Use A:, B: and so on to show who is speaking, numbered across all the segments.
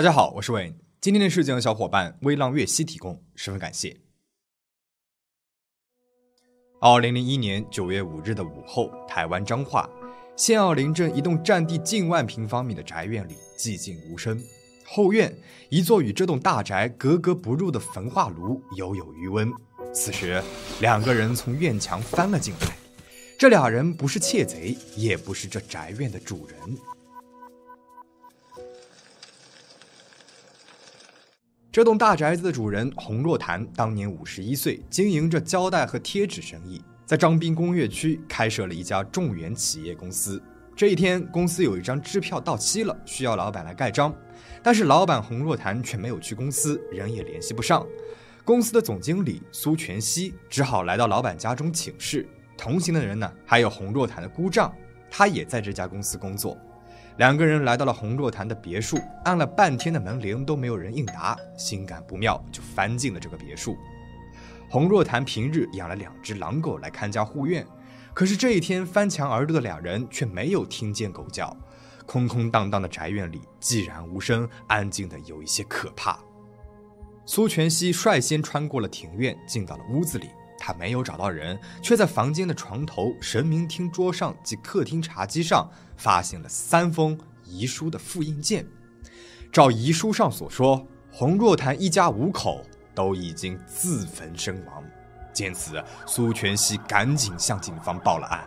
A: 大家好，我是伟。今天的事件由小伙伴微浪月溪提供，十分感谢。二零零一年九月五日的午后，台湾彰化县奥林镇一栋占地近万平方米的宅院里寂静无声。后院一座与这栋大宅格格不入的焚化炉犹有余温。此时，两个人从院墙翻了进来。这俩人不是窃贼，也不是这宅院的主人。这栋大宅子的主人洪若潭当年五十一岁，经营着胶带和贴纸生意，在张滨工业区开设了一家众源企业公司。这一天，公司有一张支票到期了，需要老板来盖章，但是老板洪若潭却没有去公司，人也联系不上。公司的总经理苏全熙只好来到老板家中请示。同行的人呢，还有洪若潭的姑丈，他也在这家公司工作。两个人来到了洪若潭的别墅，按了半天的门铃都没有人应答，心感不妙，就翻进了这个别墅。洪若潭平日养了两只狼狗来看家护院，可是这一天翻墙而入的两人却没有听见狗叫，空空荡荡的宅院里寂然无声，安静的有一些可怕。苏全熙率先穿过了庭院，进到了屋子里。他没有找到人，却在房间的床头、神明厅桌上及客厅茶几上发现了三封遗书的复印件。照遗书上所说，洪若潭一家五口都已经自焚身亡。见此，苏全熙赶紧向警方报了案。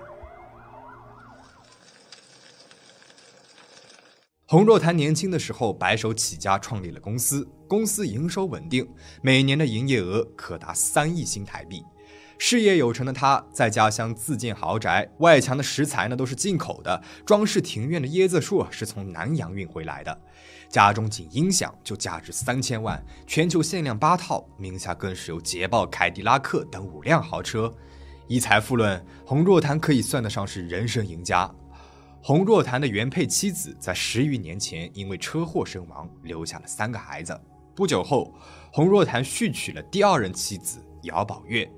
A: 洪若潭年轻的时候白手起家创立了公司，公司营收稳定，每年的营业额可达三亿新台币。事业有成的他，在家乡自建豪宅，外墙的石材呢都是进口的，装饰庭院的椰子树是从南洋运回来的，家中仅音响就价值三千万，全球限量八套，名下更是有捷豹、凯迪拉克等五辆豪车。以财富论，洪若潭可以算得上是人生赢家。洪若潭的原配妻子在十余年前因为车祸身亡，留下了三个孩子。不久后，洪若潭续娶了第二任妻子姚宝月。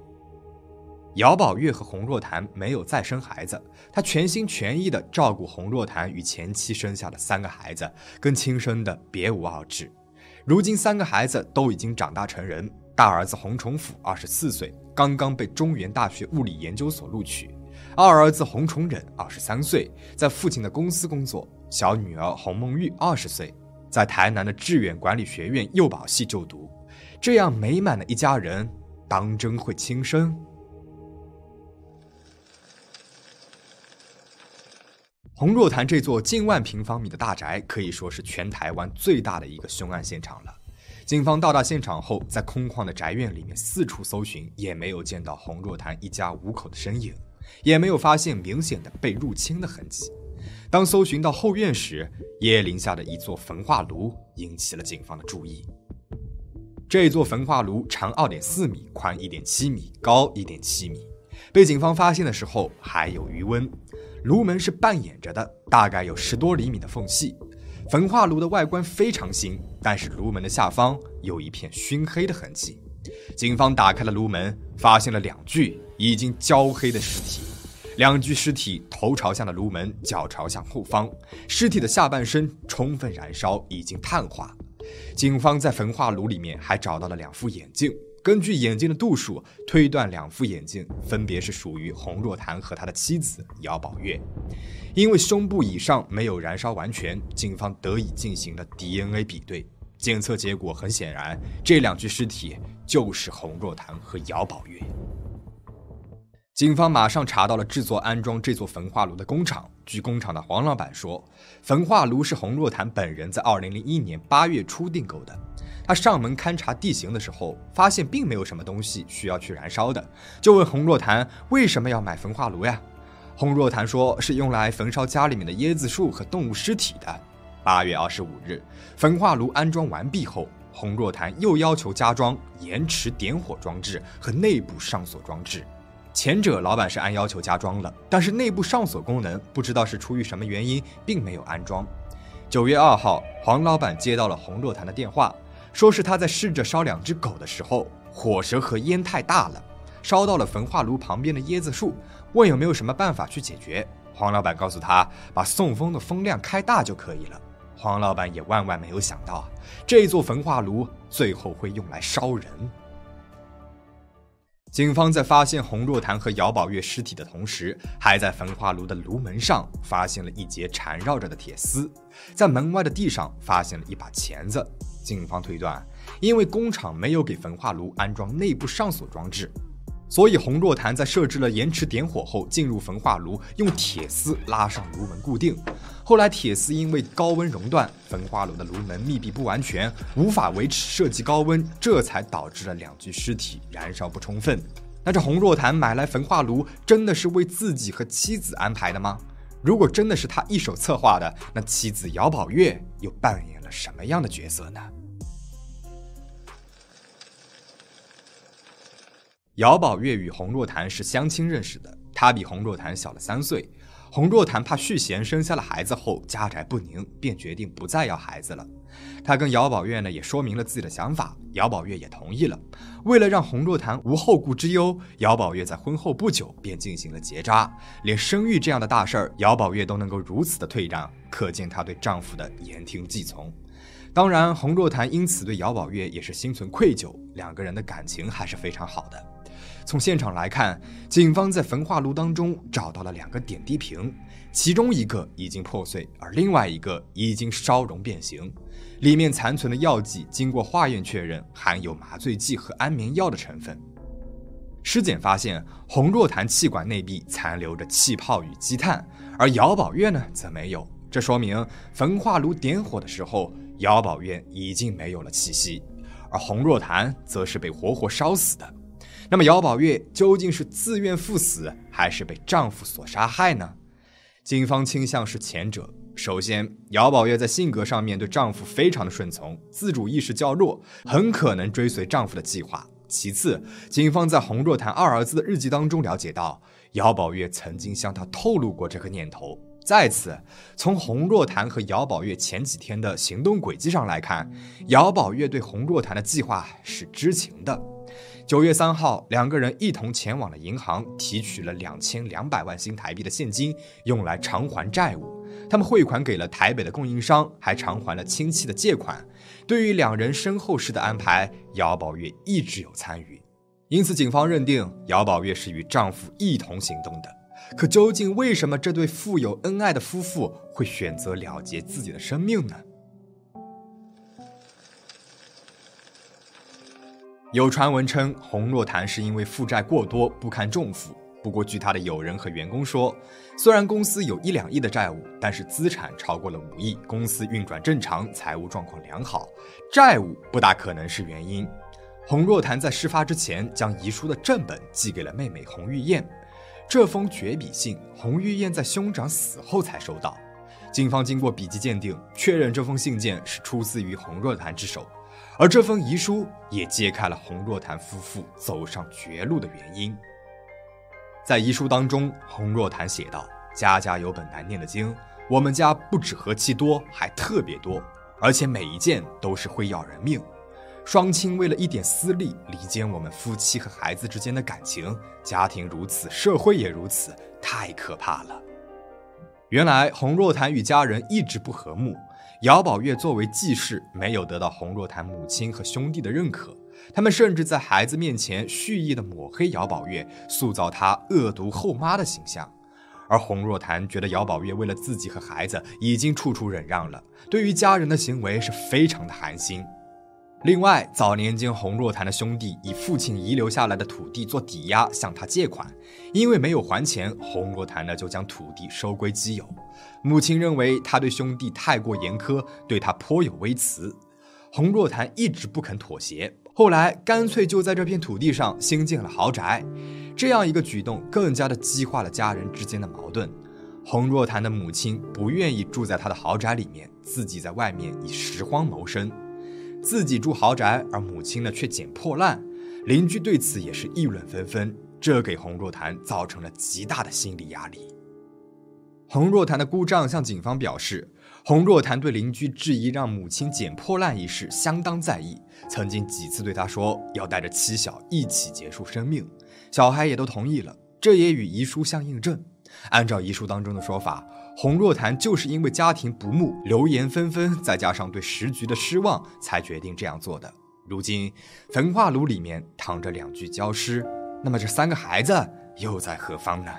A: 姚宝月和洪若潭没有再生孩子，他全心全意地照顾洪若潭与前妻生下的三个孩子，跟亲生的别无二致。如今三个孩子都已经长大成人，大儿子洪崇甫二十四岁，刚刚被中原大学物理研究所录取；二儿子洪崇忍二十三岁，在父亲的公司工作；小女儿洪梦玉二十岁，在台南的志远管理学院幼保系就读。这样美满的一家人，当真会轻生？洪若潭这座近万平方米的大宅可以说是全台湾最大的一个凶案现场了。警方到达现场后，在空旷的宅院里面四处搜寻，也没有见到洪若潭一家五口的身影，也没有发现明显的被入侵的痕迹。当搜寻到后院时，椰林下的一座焚化炉引起了警方的注意。这座焚化炉长二点四米，宽一点七米，高一点七米，被警方发现的时候还有余温。炉门是半掩着的，大概有十多厘米的缝隙。焚化炉的外观非常新，但是炉门的下方有一片熏黑的痕迹。警方打开了炉门，发现了两具已经焦黑的尸体。两具尸体头朝向了炉门，脚朝向后方，尸体的下半身充分燃烧，已经碳化。警方在焚化炉里面还找到了两副眼镜。根据眼镜的度数推断，两副眼镜分别是属于洪若潭和他的妻子姚宝月。因为胸部以上没有燃烧完全，警方得以进行了 DNA 比对。检测结果很显然，这两具尸体就是洪若潭和姚宝月。警方马上查到了制作安装这座焚化炉的工厂。据工厂的黄老板说，焚化炉是洪若潭本人在2001年8月初订购的。他上门勘察地形的时候，发现并没有什么东西需要去燃烧的，就问洪若潭为什么要买焚化炉呀？洪若潭说是用来焚烧家里面的椰子树和动物尸体的。8月25日，焚化炉安装完毕后，洪若潭又要求加装延迟点火装置和内部上锁装置。前者老板是按要求加装了，但是内部上锁功能不知道是出于什么原因，并没有安装。九月二号，黄老板接到了洪若潭的电话，说是他在试着烧两只狗的时候，火舌和烟太大了，烧到了焚化炉旁边的椰子树，问有没有什么办法去解决。黄老板告诉他，把送风的风量开大就可以了。黄老板也万万没有想到，这座焚化炉最后会用来烧人。警方在发现洪若潭和姚宝月尸体的同时，还在焚化炉的炉门上发现了一节缠绕着的铁丝，在门外的地上发现了一把钳子。警方推断，因为工厂没有给焚化炉安装内部上锁装置。所以，洪若潭在设置了延迟点火后，进入焚化炉，用铁丝拉上炉门固定。后来，铁丝因为高温熔断，焚化炉的炉门密闭不完全，无法维持设计高温，这才导致了两具尸体燃烧不充分。那这洪若潭买来焚化炉，真的是为自己和妻子安排的吗？如果真的是他一手策划的，那妻子姚宝月又扮演了什么样的角色呢？姚宝月与洪若潭是相亲认识的，他比洪若潭小了三岁。洪若潭怕续弦，生下了孩子后家宅不宁，便决定不再要孩子了。他跟姚宝月呢也说明了自己的想法，姚宝月也同意了。为了让洪若潭无后顾之忧，姚宝月在婚后不久便进行了结扎，连生育这样的大事儿，姚宝月都能够如此的退让，可见她对丈夫的言听计从。当然，洪若潭因此对姚宝月也是心存愧疚，两个人的感情还是非常好的。从现场来看，警方在焚化炉当中找到了两个点滴瓶，其中一个已经破碎，而另外一个已经烧融变形。里面残存的药剂经过化验确认，含有麻醉剂和安眠药的成分。尸检发现，洪若潭气管内壁残留着气泡与积碳，而姚宝月呢则没有。这说明焚化炉点火的时候，姚宝月已经没有了气息，而洪若潭则是被活活烧死的。那么姚宝月究竟是自愿赴死，还是被丈夫所杀害呢？警方倾向是前者。首先，姚宝月在性格上面对丈夫非常的顺从，自主意识较弱，很可能追随丈夫的计划。其次，警方在洪若潭二儿子的日记当中了解到，姚宝月曾经向他透露过这个念头。再次，从洪若潭和姚宝月前几天的行动轨迹上来看，姚宝月对洪若潭的计划是知情的。九月三号，两个人一同前往了银行，提取了两千两百万新台币的现金，用来偿还债务。他们汇款给了台北的供应商，还偿还了亲戚的借款。对于两人身后事的安排，姚宝月一直有参与，因此警方认定姚宝月是与丈夫一同行动的。可究竟为什么这对富有恩爱的夫妇会选择了结自己的生命呢？有传闻称，洪若潭是因为负债过多不堪重负。不过，据他的友人和员工说，虽然公司有一两亿的债务，但是资产超过了五亿，公司运转正常，财务状况良好，债务不大可能是原因。洪若潭在事发之前将遗书的正本寄给了妹妹洪玉燕，这封绝笔信，洪玉燕在兄长死后才收到。警方经过笔迹鉴定，确认这封信件是出自于洪若潭之手。而这封遗书也揭开了洪若潭夫妇走上绝路的原因。在遗书当中，洪若潭写道：“家家有本难念的经，我们家不止和气多，还特别多，而且每一件都是会要人命。双亲为了一点私利，离间我们夫妻和孩子之间的感情，家庭如此，社会也如此，太可怕了。”原来洪若潭与家人一直不和睦。姚宝月作为继室，没有得到洪若潭母亲和兄弟的认可，他们甚至在孩子面前蓄意的抹黑姚宝月，塑造她恶毒后妈的形象。而洪若潭觉得姚宝月为了自己和孩子已经处处忍让了，对于家人的行为是非常的寒心。另外，早年间洪若潭的兄弟以父亲遗留下来的土地做抵押向他借款，因为没有还钱，洪若潭呢就将土地收归己有。母亲认为他对兄弟太过严苛，对他颇有微词。洪若潭一直不肯妥协，后来干脆就在这片土地上新建了豪宅。这样一个举动更加的激化了家人之间的矛盾。洪若潭的母亲不愿意住在他的豪宅里面，自己在外面以拾荒谋生。自己住豪宅，而母亲呢却捡破烂，邻居对此也是议论纷纷，这给洪若潭造成了极大的心理压力。洪若潭的姑丈向警方表示，洪若潭对邻居质疑让母亲捡破烂一事相当在意，曾经几次对他说要带着妻小一起结束生命，小孩也都同意了，这也与遗书相印证。按照遗书当中的说法，洪若潭就是因为家庭不睦、流言纷纷，再加上对时局的失望，才决定这样做的。如今焚化炉里面躺着两具焦尸，那么这三个孩子又在何方呢？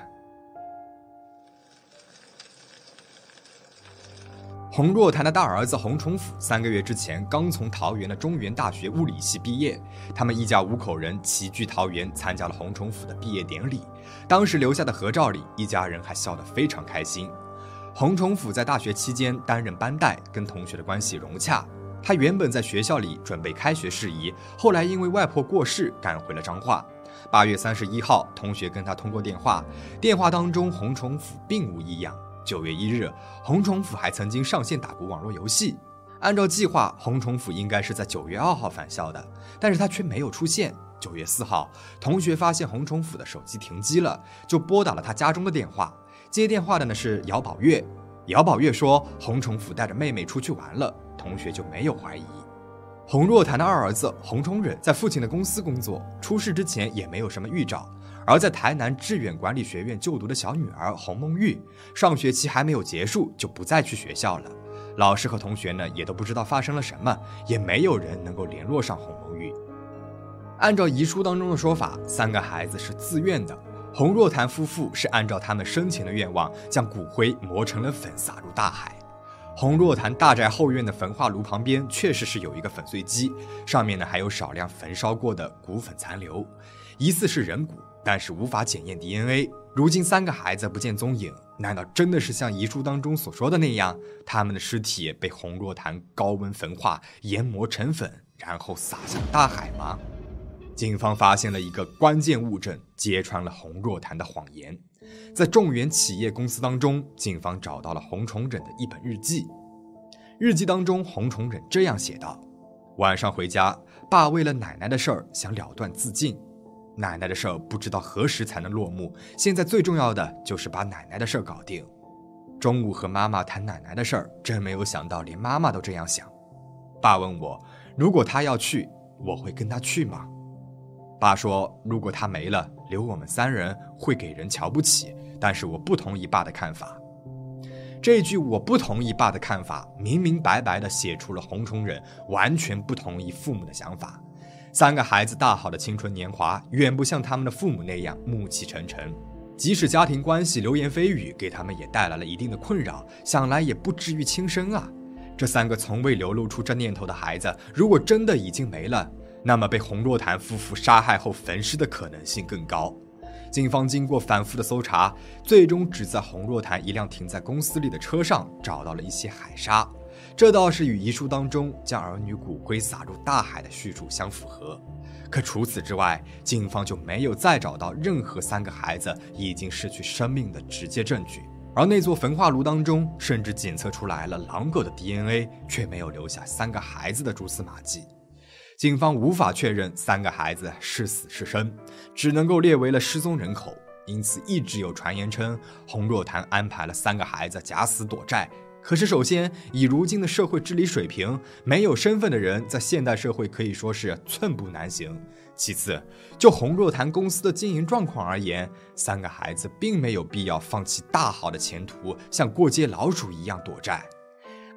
A: 洪若潭的大儿子洪崇甫三个月之前刚从桃园的中原大学物理系毕业，他们一家五口人齐聚桃园参加了洪崇甫的毕业典礼。当时留下的合照里，一家人还笑得非常开心。洪崇甫在大学期间担任班带，跟同学的关系融洽。他原本在学校里准备开学事宜，后来因为外婆过世，赶回了彰化。八月三十一号，同学跟他通过电话，电话当中洪崇甫并无异样。九月一日，洪崇甫还曾经上线打过网络游戏。按照计划，洪崇甫应该是在九月二号返校的，但是他却没有出现。九月四号，同学发现洪崇甫的手机停机了，就拨打了他家中的电话。接电话的呢是姚宝月，姚宝月说洪崇甫带着妹妹出去玩了，同学就没有怀疑。洪若潭的二儿子洪崇忍在父亲的公司工作，出事之前也没有什么预兆。而在台南致远管理学院就读的小女儿洪梦玉，上学期还没有结束就不再去学校了。老师和同学呢也都不知道发生了什么，也没有人能够联络上洪梦玉。按照遗书当中的说法，三个孩子是自愿的。洪若潭夫妇是按照他们生前的愿望，将骨灰磨成了粉撒入大海。洪若潭大宅后院的焚化炉旁边确实是有一个粉碎机，上面呢还有少量焚烧过的骨粉残留，疑似是人骨。但是无法检验 DNA。如今三个孩子不见踪影，难道真的是像遗书当中所说的那样，他们的尸体被洪若潭高温焚化、研磨成粉，然后撒向大海吗？警方发现了一个关键物证，揭穿了洪若潭的谎言。在众源企业公司当中，警方找到了洪崇忍的一本日记。日记当中，洪崇忍这样写道：“晚上回家，爸为了奶奶的事儿想了断自尽。”奶奶的事儿不知道何时才能落幕，现在最重要的就是把奶奶的事儿搞定。中午和妈妈谈奶奶的事儿，真没有想到连妈妈都这样想。爸问我，如果他要去，我会跟他去吗？爸说，如果他没了，留我们三人会给人瞧不起。但是我不同意爸的看法。这句我不同意爸的看法，明明白白地写出了红虫忍完全不同意父母的想法。三个孩子大好的青春年华，远不像他们的父母那样暮气沉沉。即使家庭关系流言蜚语给他们也带来了一定的困扰，想来也不至于轻生啊。这三个从未流露出这念头的孩子，如果真的已经没了，那么被洪若潭夫妇杀害后焚尸的可能性更高。警方经过反复的搜查，最终只在洪若潭一辆停在公司里的车上找到了一些海沙。这倒是与遗书当中将儿女骨灰撒入大海的叙述相符合，可除此之外，警方就没有再找到任何三个孩子已经失去生命的直接证据。而那座焚化炉当中，甚至检测出来了狼狗的 DNA，却没有留下三个孩子的蛛丝马迹。警方无法确认三个孩子是死是生，只能够列为了失踪人口。因此，一直有传言称洪若潭安排了三个孩子假死躲债。可是，首先，以如今的社会治理水平，没有身份的人在现代社会可以说是寸步难行。其次，就洪若潭公司的经营状况而言，三个孩子并没有必要放弃大好的前途，像过街老鼠一样躲债。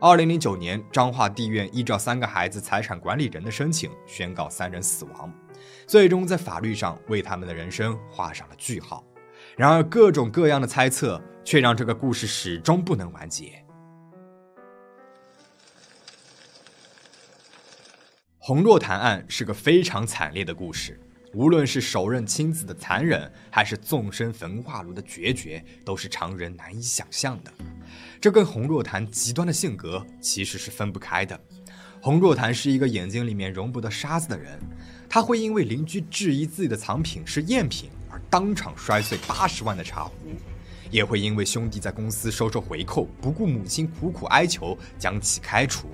A: 二零零九年，彰化地院依照三个孩子财产管理人的申请，宣告三人死亡，最终在法律上为他们的人生画上了句号。然而，各种各样的猜测却让这个故事始终不能完结。洪若潭案是个非常惨烈的故事，无论是手刃亲子的残忍，还是纵身焚化炉的决绝，都是常人难以想象的。这跟洪若潭极端的性格其实是分不开的。洪若潭是一个眼睛里面容不得沙子的人，他会因为邻居质疑自己的藏品是赝品而当场摔碎八十万的茶壶，也会因为兄弟在公司收受回扣，不顾母亲苦苦哀求将其开除。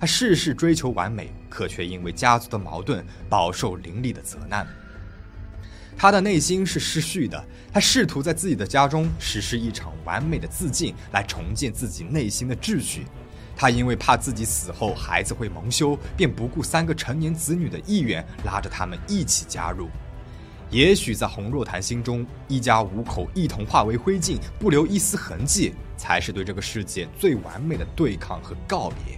A: 他事事追求完美，可却因为家族的矛盾饱受邻里的责难。他的内心是失序的，他试图在自己的家中实施一场完美的自尽，来重建自己内心的秩序。他因为怕自己死后孩子会蒙羞，便不顾三个成年子女的意愿，拉着他们一起加入。也许在洪若潭心中，一家五口一同化为灰烬，不留一丝痕迹，才是对这个世界最完美的对抗和告别。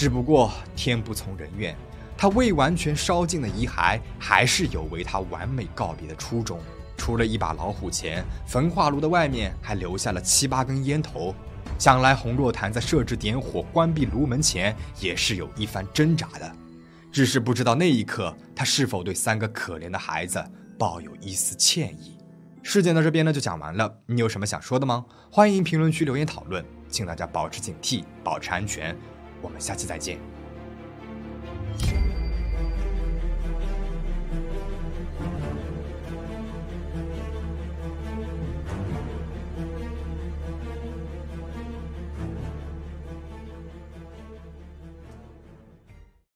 A: 只不过天不从人愿，他未完全烧尽的遗骸，还是有为他完美告别的初衷。除了一把老虎钳，焚化炉的外面还留下了七八根烟头。想来洪若潭在设置点火、关闭炉门前，也是有一番挣扎的。只是不知道那一刻，他是否对三个可怜的孩子抱有一丝歉意。事件到这边呢就讲完了，你有什么想说的吗？欢迎评论区留言讨论，请大家保持警惕，保持安全。我们下期再见。